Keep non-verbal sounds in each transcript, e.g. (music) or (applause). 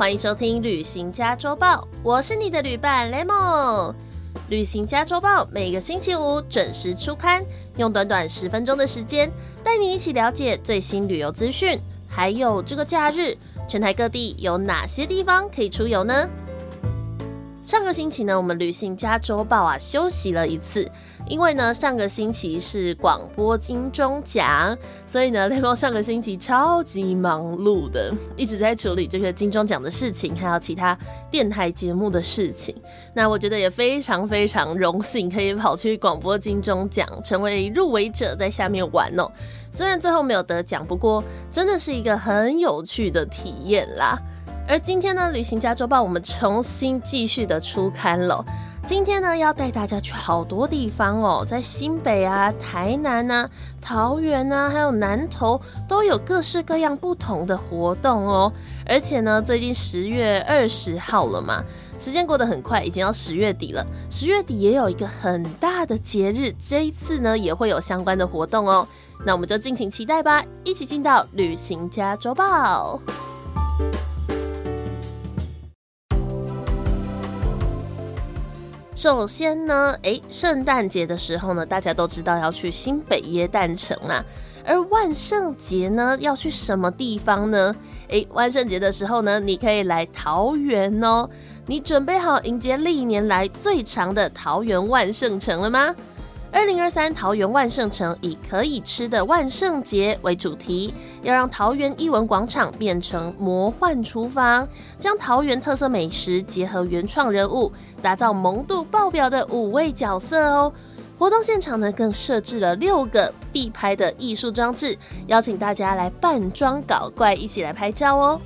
欢迎收听《旅行家周报》，我是你的旅伴 Lemon。《旅行家周报》每个星期五准时出刊，用短短十分钟的时间，带你一起了解最新旅游资讯，还有这个假日，全台各地有哪些地方可以出游呢？上个星期呢，我们旅行家周报啊休息了一次，因为呢上个星期是广播金钟奖，所以呢 (laughs) 雷蒙上个星期超级忙碌的，(laughs) 一直在处理这个金钟奖的事情，还有其他电台节目的事情。那我觉得也非常非常荣幸，可以跑去广播金钟奖成为入围者，在下面玩哦。虽然最后没有得奖，不过真的是一个很有趣的体验啦。而今天呢，旅行家周报我们重新继续的出刊了。今天呢，要带大家去好多地方哦，在新北啊、台南啊、桃园啊，还有南投，都有各式各样不同的活动哦。而且呢，最近十月二十号了嘛，时间过得很快，已经要十月底了。十月底也有一个很大的节日，这一次呢，也会有相关的活动哦。那我们就敬请期待吧，一起进到旅行家周报。首先呢，诶，圣诞节的时候呢，大家都知道要去新北耶诞城啊。而万圣节呢，要去什么地方呢？诶，万圣节的时候呢，你可以来桃园哦。你准备好迎接历年来最长的桃园万圣城了吗？二零二三桃园万圣城以可以吃的万圣节为主题，要让桃园艺文广场变成魔幻厨房，将桃园特色美食结合原创人物，打造萌度爆表的五位角色哦。活动现场呢，更设置了六个必拍的艺术装置，邀请大家来扮装搞怪，一起来拍照哦。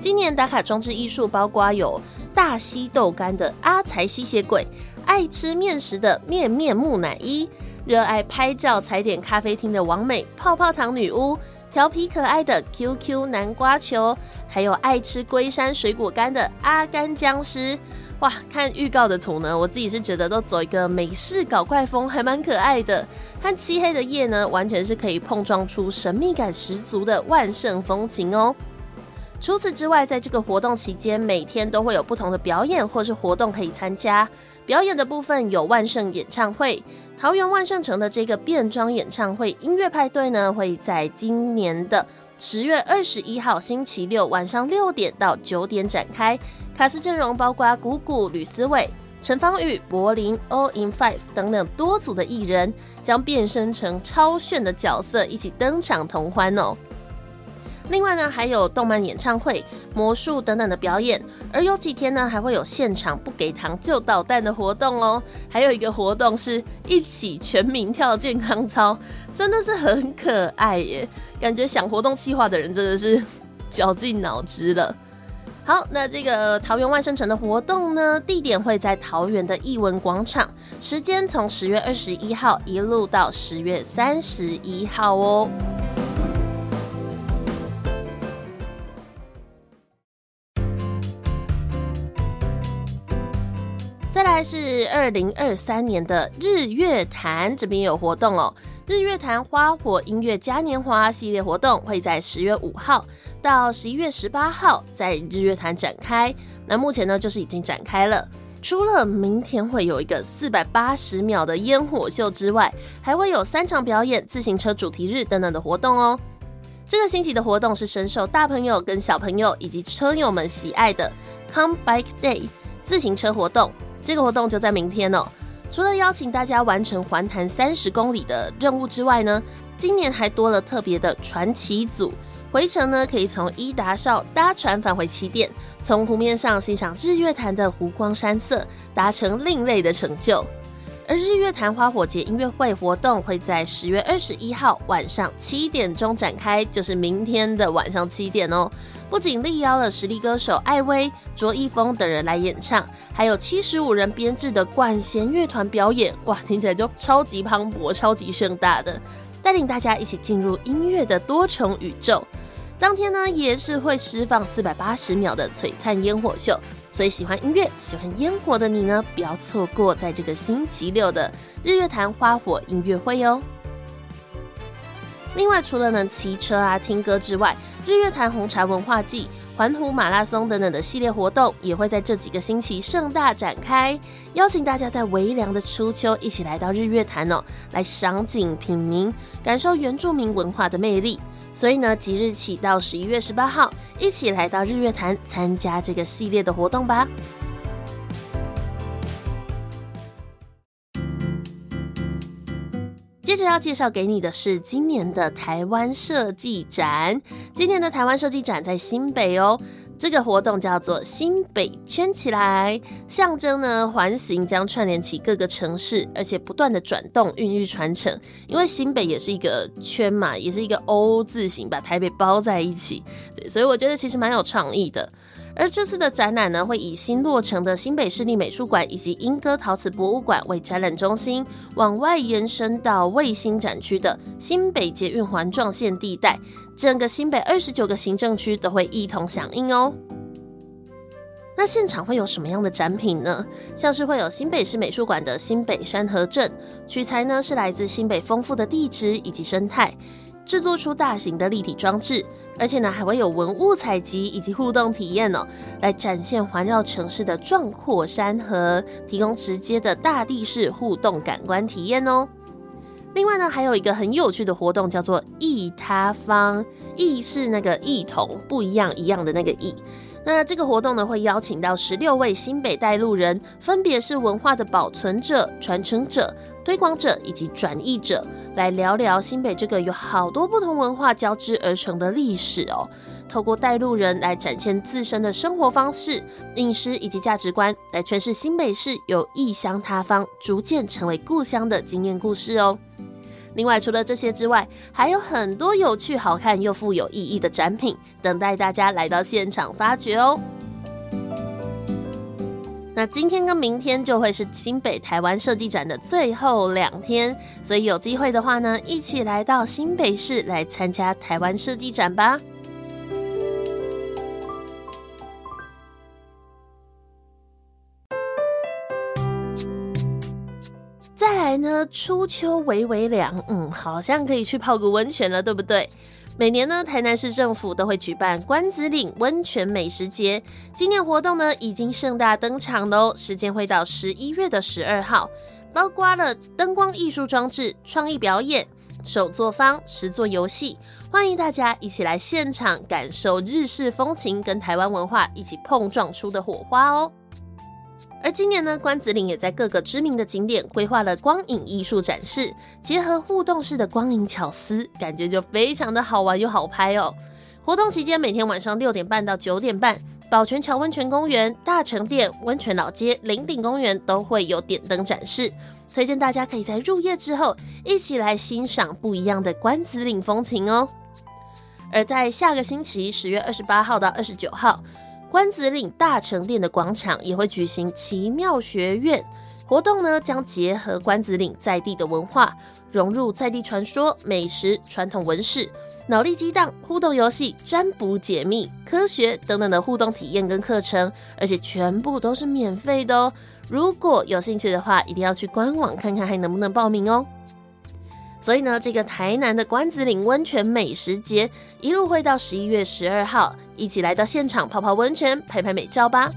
今年打卡装置艺术包括有大吸豆干的阿财吸血鬼。爱吃面食的面面木乃伊，热爱拍照踩点咖啡厅的王美泡泡糖女巫，调皮可爱的 QQ 南瓜球，还有爱吃龟山水果干的阿甘僵尸。哇，看预告的图呢，我自己是觉得都走一个美式搞怪风，还蛮可爱的。和漆黑的夜呢，完全是可以碰撞出神秘感十足的万圣风情哦。除此之外，在这个活动期间，每天都会有不同的表演或是活动可以参加。表演的部分有万圣演唱会，桃园万圣城的这个变装演唱会音乐派对呢，会在今年的十月二十一号星期六晚上六点到九点展开。卡斯阵容包括谷谷、吕思伟、陈芳宇、柏林、All in Five 等等多组的艺人，将变身成超炫的角色，一起登场同欢哦。另外呢，还有动漫演唱会、魔术等等的表演，而有几天呢，还会有现场不给糖就捣蛋的活动哦。还有一个活动是一起全民跳健康操，真的是很可爱耶！感觉想活动计划的人真的是绞尽脑汁了。好，那这个桃园万圣城的活动呢，地点会在桃园的艺文广场，时间从十月二十一号一路到十月三十一号哦。再来是二零二三年的日月潭，这边有活动哦。日月潭花火音乐嘉年华系列活动会在十月五号到十一月十八号在日月潭展开。那目前呢，就是已经展开了。除了明天会有一个四百八十秒的烟火秀之外，还会有三场表演、自行车主题日等等的活动哦。这个星期的活动是深受大朋友跟小朋友以及车友们喜爱的 Come Bike Day 自行车活动。这个活动就在明天哦。除了邀请大家完成环潭三十公里的任务之外呢，今年还多了特别的传奇组，回程呢可以从伊达少搭船返回起点，从湖面上欣赏日月潭的湖光山色，达成另类的成就。而日月潭花火节音乐会活动会在十月二十一号晚上七点钟展开，就是明天的晚上七点哦。不仅力邀了实力歌手艾薇、卓一峰等人来演唱，还有七十五人编制的管弦乐团表演，哇，听起来就超级磅礴、超级盛大的，带领大家一起进入音乐的多重宇宙。当天呢，也是会释放四百八十秒的璀璨烟火秀。所以喜欢音乐、喜欢烟火的你呢，不要错过在这个星期六的日月潭花火音乐会哦。另外，除了能骑车啊、听歌之外，日月潭红茶文化季环湖马拉松等等的系列活动也会在这几个星期盛大展开，邀请大家在微凉的初秋一起来到日月潭哦，来赏景品茗，感受原住民文化的魅力。所以呢，即日起到十一月十八号，一起来到日月潭参加这个系列的活动吧。接着要介绍给你的是今年的台湾设计展。今年的台湾设计展在新北哦，这个活动叫做“新北圈起来”，象征呢环形将串联起各个城市，而且不断的转动、孕育、传承。因为新北也是一个圈嘛，也是一个 O 字形，把台北包在一起。对，所以我觉得其实蛮有创意的。而这次的展览呢，会以新落成的新北市立美术馆以及莺歌陶瓷博物馆为展览中心，往外延伸到卫星展区的新北捷运环状线地带，整个新北二十九个行政区都会一同响应哦。那现场会有什么样的展品呢？像是会有新北市美术馆的新北山河镇，取材呢是来自新北丰富的地质以及生态。制作出大型的立体装置，而且呢还会有文物采集以及互动体验哦，来展现环绕城市的壮阔山河，提供直接的大地式互动感官体验哦。另外呢，还有一个很有趣的活动叫做异他方，异是那个异同不一样一样的那个异。那这个活动呢，会邀请到十六位新北带路人，分别是文化的保存者、传承者、推广者以及转译者，来聊聊新北这个有好多不同文化交织而成的历史哦。透过带路人来展现自身的生活方式、饮食以及价值观，来诠释新北市由异乡他方逐渐成为故乡的经验故事哦。另外，除了这些之外，还有很多有趣、好看又富有意义的展品，等待大家来到现场发掘哦。那今天跟明天就会是新北台湾设计展的最后两天，所以有机会的话呢，一起来到新北市来参加台湾设计展吧。初秋微微凉，嗯，好像可以去泡个温泉了，对不对？每年呢，台南市政府都会举办关子岭温泉美食节，今年活动呢已经盛大登场喽，时间会到十一月的十二号，包括了灯光艺术装置、创意表演、手作坊、实作游戏，欢迎大家一起来现场感受日式风情跟台湾文化一起碰撞出的火花哦。而今年呢，关子岭也在各个知名的景点规划了光影艺术展示，结合互动式的光影巧思，感觉就非常的好玩又好拍哦。活动期间，每天晚上六点半到九点半，宝泉桥温泉公园、大成店、温泉老街、林顶公园都会有点灯展示，推荐大家可以在入夜之后一起来欣赏不一样的关子岭风情哦。而在下个星期十月二十八号到二十九号。关子岭大成殿的广场也会举行奇妙学院活动呢，将结合关子岭在地的文化，融入在地传说、美食、传统文史、脑力激荡、互动游戏、占卜解密、科学等等的互动体验跟课程，而且全部都是免费的哦。如果有兴趣的话，一定要去官网看看还能不能报名哦。所以呢，这个台南的关子岭温泉美食节一路会到十一月十二号，一起来到现场泡泡温泉、拍拍美照吧。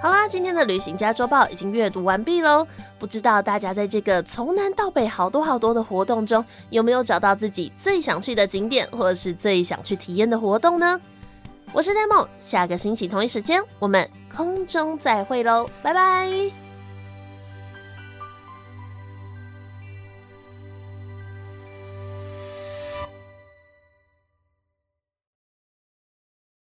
好啦，今天的旅行家周报已经阅读完毕喽。不知道大家在这个从南到北好多好多的活动中，有没有找到自己最想去的景点，或是最想去体验的活动呢？我是呆萌下个星期同一时间我们空中再会喽，拜拜。